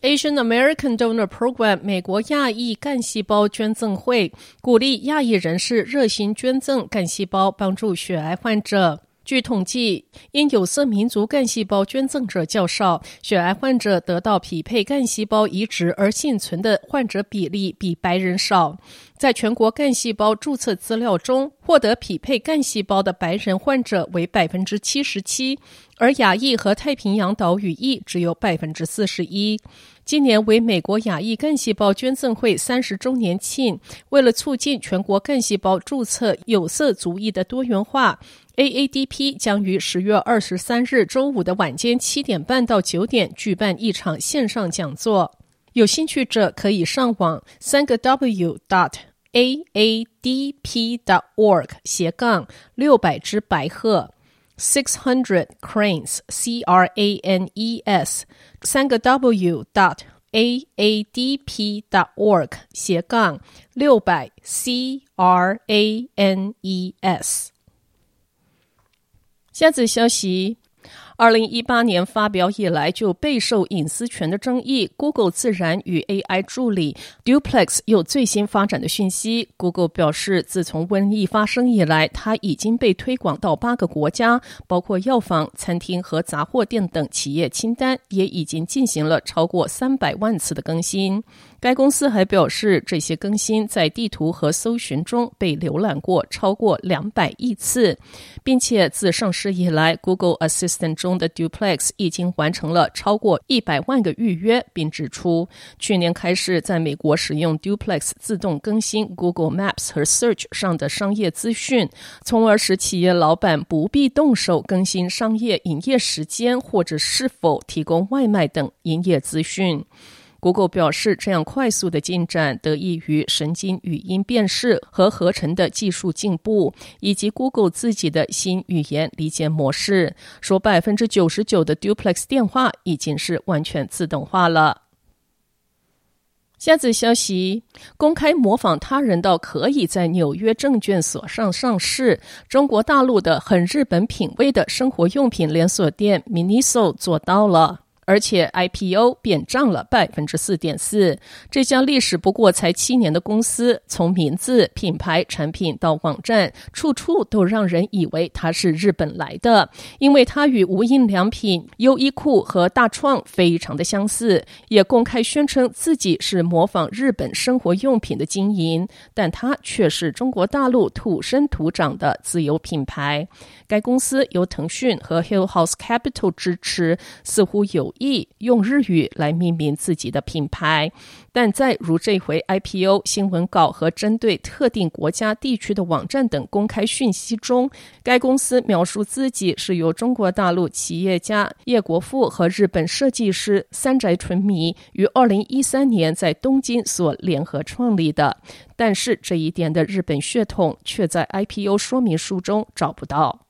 Asian American Donor Program 美国亚裔干细胞捐赠会鼓励亚裔人士热心捐赠干细胞，帮助血癌患者。据统计，因有色民族干细胞捐赠者较少，血癌患者得到匹配干细胞移植而幸存的患者比例比白人少。在全国干细胞注册资料中，获得匹配干细胞的白人患者为百分之七十七，而亚裔和太平洋岛屿裔只有百分之四十一。今年为美国亚裔干细胞捐赠会三十周年庆，为了促进全国干细胞注册有色族裔的多元化。AADP 将于十月二十三日周五的晚间七点半到九点举办一场线上讲座，有兴趣者可以上网三个 W dot AADP dot org 斜杠六百只白鹤 six hundred cranes C R A N E S 三个 W dot AADP dot org 斜杠六百 C R A N E S 下次消息，二零一八年发表以来就备受隐私权的争议。Google 自然与 AI 助理 Duplex 有最新发展的讯息。Google 表示，自从瘟疫发生以来，它已经被推广到八个国家，包括药房、餐厅和杂货店等企业清单，也已经进行了超过三百万次的更新。该公司还表示，这些更新在地图和搜寻中被浏览过超过两百亿次，并且自上市以来，Google Assistant 中中的 Duplex 已经完成了超过一百万个预约，并指出，去年开始在美国使用 Duplex 自动更新 Google Maps 和 Search 上的商业资讯，从而使企业老板不必动手更新商业营业时间或者是否提供外卖等营业资讯。Google 表示，这样快速的进展得益于神经语音辨识和合成的技术进步，以及 Google 自己的新语言理解模式。说百分之九十九的 Duplex 电话已经是完全自动化了。下则消息：公开模仿他人到可以在纽约证券所上上市。中国大陆的很日本品味的生活用品连锁店 Miniso 做到了。而且 IPO 变涨了百分之四点四。这家历史不过才七年的公司，从名字、品牌、产品到网站，处处都让人以为它是日本来的，因为它与无印良品、优衣库和大创非常的相似，也公开宣称自己是模仿日本生活用品的经营，但它却是中国大陆土生土长的自有品牌。该公司由腾讯和 Hill House Capital 支持，似乎有意用日语来命名自己的品牌。但在如这回 IPO 新闻稿和针对特定国家地区的网站等公开讯息中，该公司描述自己是由中国大陆企业家叶国富和日本设计师三宅纯弥于二零一三年在东京所联合创立的。但是这一点的日本血统却在 IPO 说明书中找不到。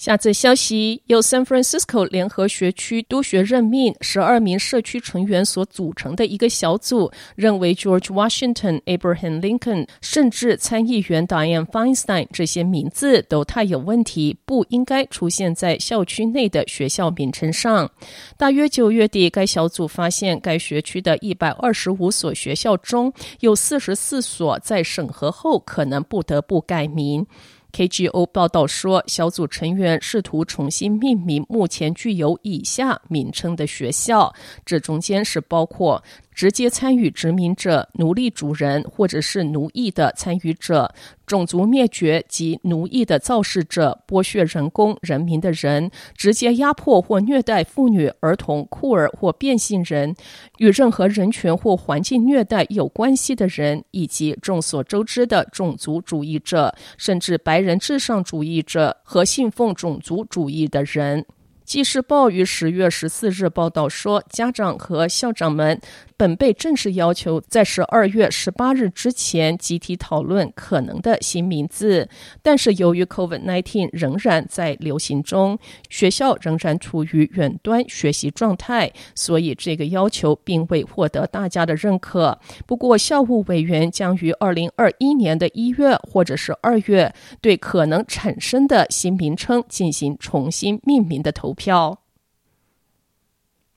下则消息，由 San Francisco 联合学区督学任命十二名社区成员所组成的一个小组，认为 George Washington、Abraham Lincoln，甚至参议员 Dianne Feinstein 这些名字都太有问题，不应该出现在校区内的学校名称上。大约九月底，该小组发现，该学区的一百二十五所学校中有四十四所在审核后可能不得不改名。KGO 报道说，小组成员试图重新命名目前具有以下名称的学校，这中间是包括。直接参与殖民者、奴隶主人或者是奴役的参与者、种族灭绝及奴役的造事者、剥削人工、人民的人、直接压迫或虐待妇女、儿童、酷儿或变性人、与任何人权或环境虐待有关系的人，以及众所周知的种族主义者，甚至白人至上主义者和信奉种族主义的人。纪事报于十月十四日报道说，家长和校长们本被正式要求在十二月十八日之前集体讨论可能的新名字，但是由于 COVID-19 仍然在流行中，学校仍然处于远端学习状态，所以这个要求并未获得大家的认可。不过，校务委员将于二零二一年的一月或者是二月对可能产生的新名称进行重新命名的投票。票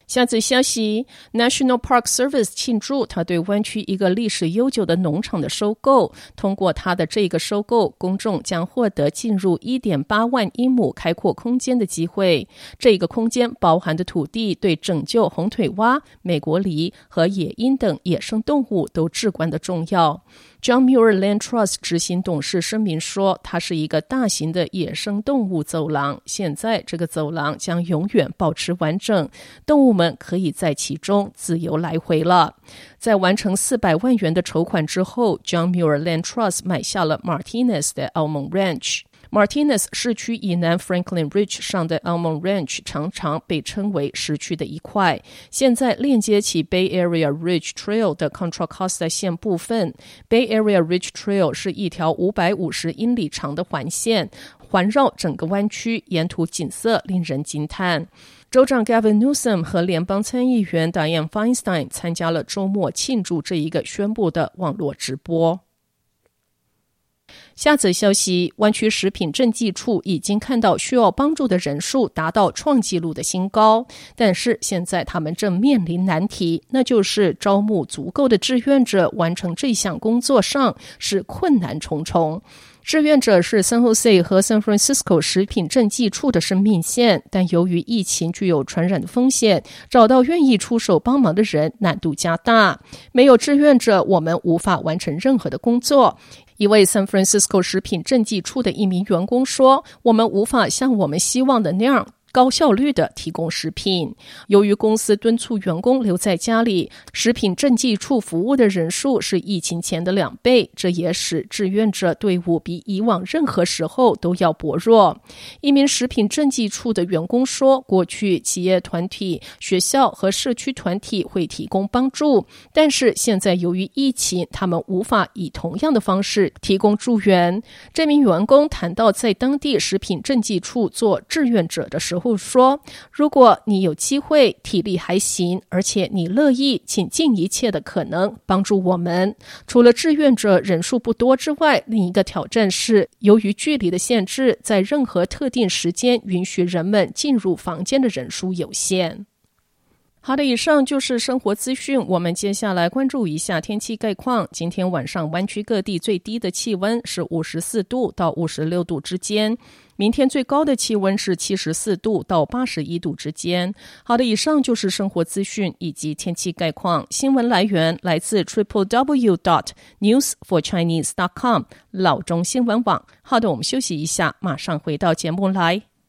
下则消息，National Park Service 庆祝他对湾区一个历史悠久的农场的收购。通过他的这个收购，公众将获得进入一点八万英亩开阔空间的机会。这个空间包含的土地对拯救红腿蛙、美国狸和野鹰等野生动物都至关的重要。John Muir Land Trust 执行董事声明说：“它是一个大型的野生动物走廊，现在这个走廊将永远保持完整，动物们可以在其中自由来回了。”在完成四百万元的筹款之后，John Muir Land Trust 买下了 Martinez 的 Almond Ranch。Martinez 市区以南 Franklin Ridge 上的 Almond Ranch 常常被称为市区的一块。现在链接起 Bay Area Ridge Trail 的 Contra Costa 线部分，Bay Area Ridge Trail 是一条五百五十英里长的环线，环绕整个湾区，沿途景色令人惊叹。州长 Gavin Newsom 和联邦参议员 Dianne Feinstein 参加了周末庆祝这一个宣布的网络直播。下则消息，湾区食品政计处已经看到需要帮助的人数达到创纪录的新高，但是现在他们正面临难题，那就是招募足够的志愿者完成这项工作上是困难重重。志愿者是 San Jose 和 San Francisco 食品赈济处的生命线，但由于疫情具有传染的风险，找到愿意出手帮忙的人难度加大。没有志愿者，我们无法完成任何的工作。一位 San Francisco 食品赈济处的一名员工说：“我们无法像我们希望的那样。”高效率的提供食品。由于公司敦促员工留在家里，食品政计处服务的人数是疫情前的两倍，这也使志愿者队伍比以往任何时候都要薄弱。一名食品政计处的员工说：“过去企业团体、学校和社区团体会提供帮助，但是现在由于疫情，他们无法以同样的方式提供助援。”这名员工谈到在当地食品政计处做志愿者的时候。后说：“如果你有机会，体力还行，而且你乐意，请尽一切的可能帮助我们。除了志愿者人数不多之外，另一个挑战是，由于距离的限制，在任何特定时间允许人们进入房间的人数有限。”好的，以上就是生活资讯。我们接下来关注一下天气概况。今天晚上湾区各地最低的气温是五十四度到五十六度之间。明天最高的气温是七十四度到八十一度之间。好的，以上就是生活资讯以及天气概况。新闻来源来自 triple w dot news for chinese dot com 老中新闻网。好的，我们休息一下，马上回到节目来。